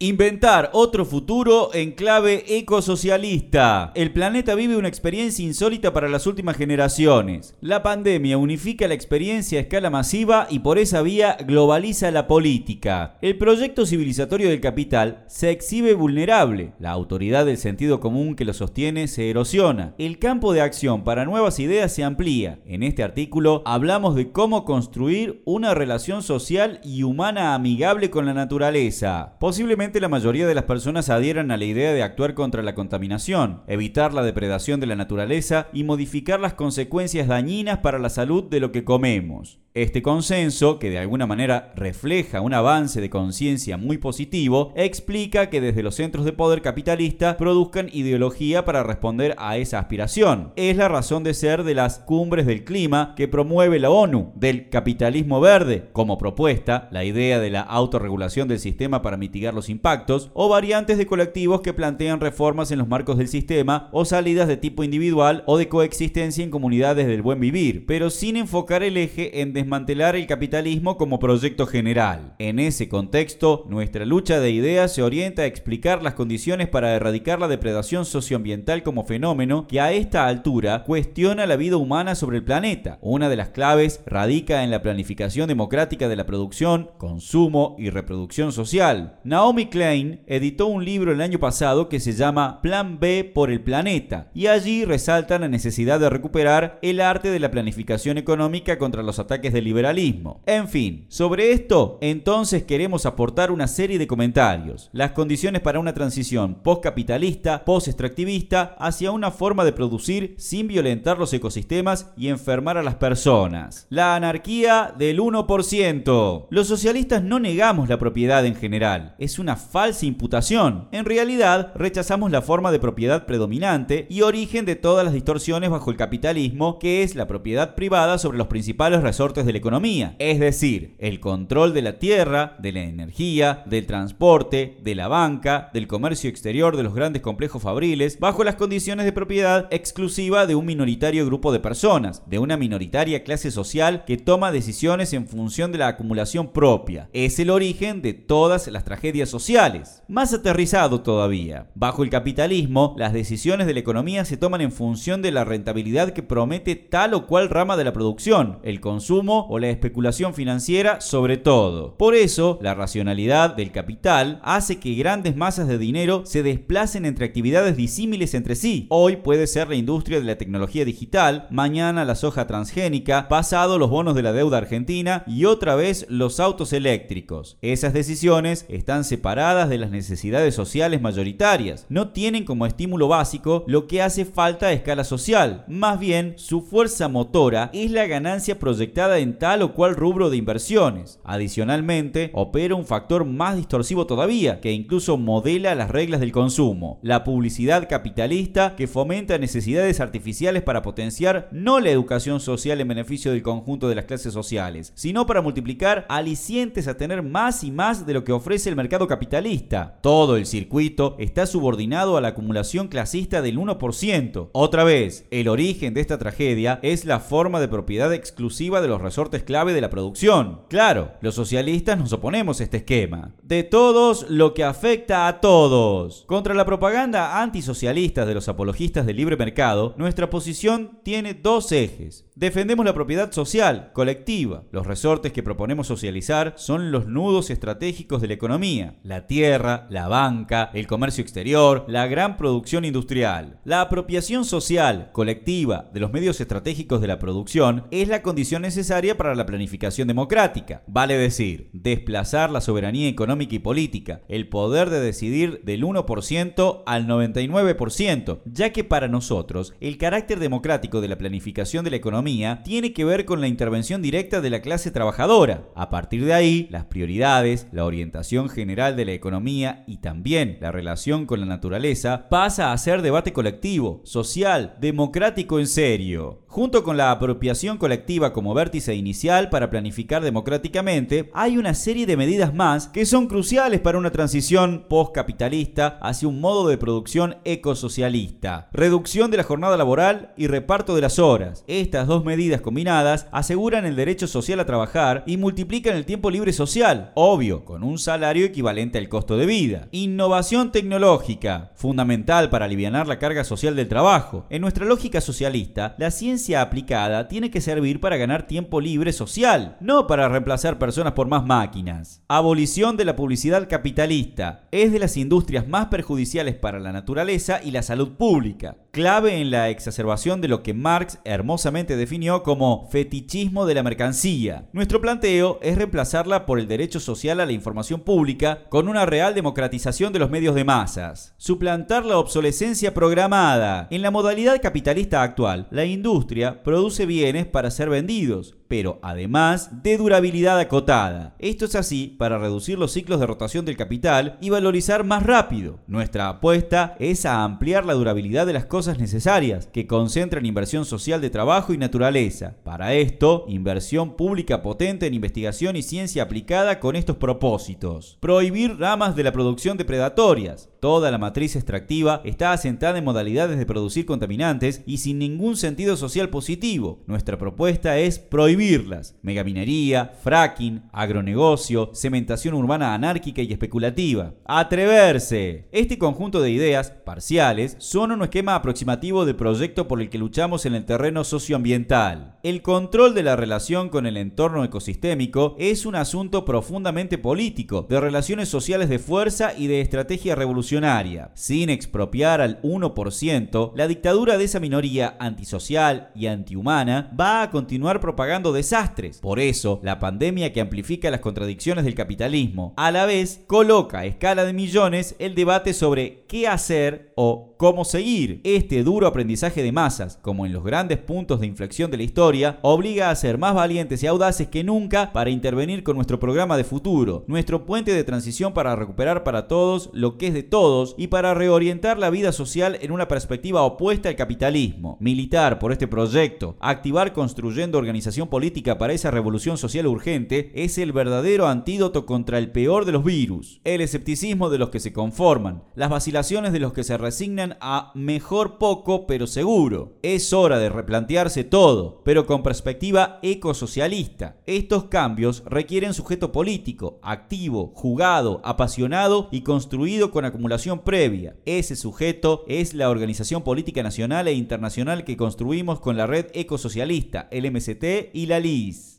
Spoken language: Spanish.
Inventar otro futuro en clave ecosocialista. El planeta vive una experiencia insólita para las últimas generaciones. La pandemia unifica la experiencia a escala masiva y por esa vía globaliza la política. El proyecto civilizatorio del capital se exhibe vulnerable. La autoridad del sentido común que lo sostiene se erosiona. El campo de acción para nuevas ideas se amplía. En este artículo hablamos de cómo construir una relación social y humana amigable con la naturaleza. Posiblemente la mayoría de las personas adhieran a la idea de actuar contra la contaminación, evitar la depredación de la naturaleza y modificar las consecuencias dañinas para la salud de lo que comemos. Este consenso, que de alguna manera refleja un avance de conciencia muy positivo, explica que desde los centros de poder capitalista produzcan ideología para responder a esa aspiración. Es la razón de ser de las cumbres del clima que promueve la ONU, del capitalismo verde, como propuesta, la idea de la autorregulación del sistema para mitigar los impactos, o variantes de colectivos que plantean reformas en los marcos del sistema o salidas de tipo individual o de coexistencia en comunidades del buen vivir, pero sin enfocar el eje en desmantelar el capitalismo como proyecto general. En ese contexto, nuestra lucha de ideas se orienta a explicar las condiciones para erradicar la depredación socioambiental como fenómeno que a esta altura cuestiona la vida humana sobre el planeta. Una de las claves radica en la planificación democrática de la producción, consumo y reproducción social. Naomi Klein editó un libro el año pasado que se llama Plan B por el planeta y allí resalta la necesidad de recuperar el arte de la planificación económica contra los ataques de liberalismo. En fin, sobre esto, entonces queremos aportar una serie de comentarios. Las condiciones para una transición postcapitalista, post-extractivista, hacia una forma de producir sin violentar los ecosistemas y enfermar a las personas. La anarquía del 1%. Los socialistas no negamos la propiedad en general, es una falsa imputación. En realidad, rechazamos la forma de propiedad predominante y origen de todas las distorsiones bajo el capitalismo, que es la propiedad privada sobre los principales resortes de la economía, es decir, el control de la tierra, de la energía, del transporte, de la banca, del comercio exterior de los grandes complejos fabriles, bajo las condiciones de propiedad exclusiva de un minoritario grupo de personas, de una minoritaria clase social que toma decisiones en función de la acumulación propia. Es el origen de todas las tragedias sociales. Más aterrizado todavía, bajo el capitalismo, las decisiones de la economía se toman en función de la rentabilidad que promete tal o cual rama de la producción, el consumo o la especulación financiera sobre todo. Por eso, la racionalidad del capital hace que grandes masas de dinero se desplacen entre actividades disímiles entre sí. Hoy puede ser la industria de la tecnología digital, mañana la soja transgénica, pasado los bonos de la deuda argentina y otra vez los autos eléctricos. Esas decisiones están separadas de las necesidades sociales mayoritarias. No tienen como estímulo básico lo que hace falta a escala social. Más bien, su fuerza motora es la ganancia proyectada en tal o cual rubro de inversiones. Adicionalmente, opera un factor más distorsivo todavía, que incluso modela las reglas del consumo, la publicidad capitalista que fomenta necesidades artificiales para potenciar no la educación social en beneficio del conjunto de las clases sociales, sino para multiplicar alicientes a tener más y más de lo que ofrece el mercado capitalista. Todo el circuito está subordinado a la acumulación clasista del 1%. Otra vez, el origen de esta tragedia es la forma de propiedad exclusiva de los resortes clave de la producción. Claro, los socialistas nos oponemos a este esquema. De todos lo que afecta a todos. Contra la propaganda antisocialista de los apologistas del libre mercado, nuestra posición tiene dos ejes. Defendemos la propiedad social, colectiva. Los resortes que proponemos socializar son los nudos estratégicos de la economía. La tierra, la banca, el comercio exterior, la gran producción industrial. La apropiación social, colectiva, de los medios estratégicos de la producción es la condición necesaria para la planificación democrática. Vale decir, desplazar la soberanía económica y política, el poder de decidir del 1% al 99%, ya que para nosotros el carácter democrático de la planificación de la economía tiene que ver con la intervención directa de la clase trabajadora. A partir de ahí, las prioridades, la orientación general de la economía y también la relación con la naturaleza pasa a ser debate colectivo, social, democrático en serio. Junto con la apropiación colectiva como vértice inicial para planificar democráticamente, hay una serie de medidas más que son cruciales para una transición postcapitalista hacia un modo de producción ecosocialista. Reducción de la jornada laboral y reparto de las horas. Estas dos medidas combinadas aseguran el derecho social a trabajar y multiplican el tiempo libre social, obvio, con un salario equivalente al costo de vida. Innovación tecnológica, fundamental para aliviar la carga social del trabajo. En nuestra lógica socialista, la ciencia aplicada tiene que servir para ganar tiempo libre social, no para reemplazar personas por más máquinas. Abolición de la publicidad capitalista. Es de las industrias más perjudiciales para la naturaleza y la salud pública clave en la exacerbación de lo que Marx hermosamente definió como fetichismo de la mercancía. Nuestro planteo es reemplazarla por el derecho social a la información pública con una real democratización de los medios de masas. Suplantar la obsolescencia programada. En la modalidad capitalista actual, la industria produce bienes para ser vendidos, pero además de durabilidad acotada. Esto es así para reducir los ciclos de rotación del capital y valorizar más rápido. Nuestra apuesta es a ampliar la durabilidad de las cosas necesarias, que concentran inversión social de trabajo y naturaleza. Para esto, inversión pública potente en investigación y ciencia aplicada con estos propósitos. Prohibir ramas de la producción depredatorias. Toda la matriz extractiva está asentada en modalidades de producir contaminantes y sin ningún sentido social positivo. Nuestra propuesta es prohibirlas. Megaminería, fracking, agronegocio, cementación urbana anárquica y especulativa. Atreverse. Este conjunto de ideas, parciales, son un esquema aproximativo de proyecto por el que luchamos en el terreno socioambiental. El control de la relación con el entorno ecosistémico es un asunto profundamente político, de relaciones sociales de fuerza y de estrategia revolucionaria sin expropiar al 1%, la dictadura de esa minoría antisocial y antihumana va a continuar propagando desastres. Por eso, la pandemia que amplifica las contradicciones del capitalismo, a la vez coloca a escala de millones el debate sobre qué hacer o cómo seguir. Este duro aprendizaje de masas, como en los grandes puntos de inflexión de la historia, obliga a ser más valientes y audaces que nunca para intervenir con nuestro programa de futuro, nuestro puente de transición para recuperar para todos lo que es de todos y para reorientar la vida social en una perspectiva opuesta al capitalismo. Militar por este proyecto, activar construyendo organización política para esa revolución social urgente es el verdadero antídoto contra el peor de los virus, el escepticismo de los que se conforman, las vacilaciones de los que se resignan a mejor poco pero seguro. Es hora de replantearse todo, pero con perspectiva ecosocialista. Estos cambios requieren sujeto político, activo, jugado, apasionado y construido con acumulación previa. Ese sujeto es la organización política nacional e internacional que construimos con la red ecosocialista, el MCT y la LIS.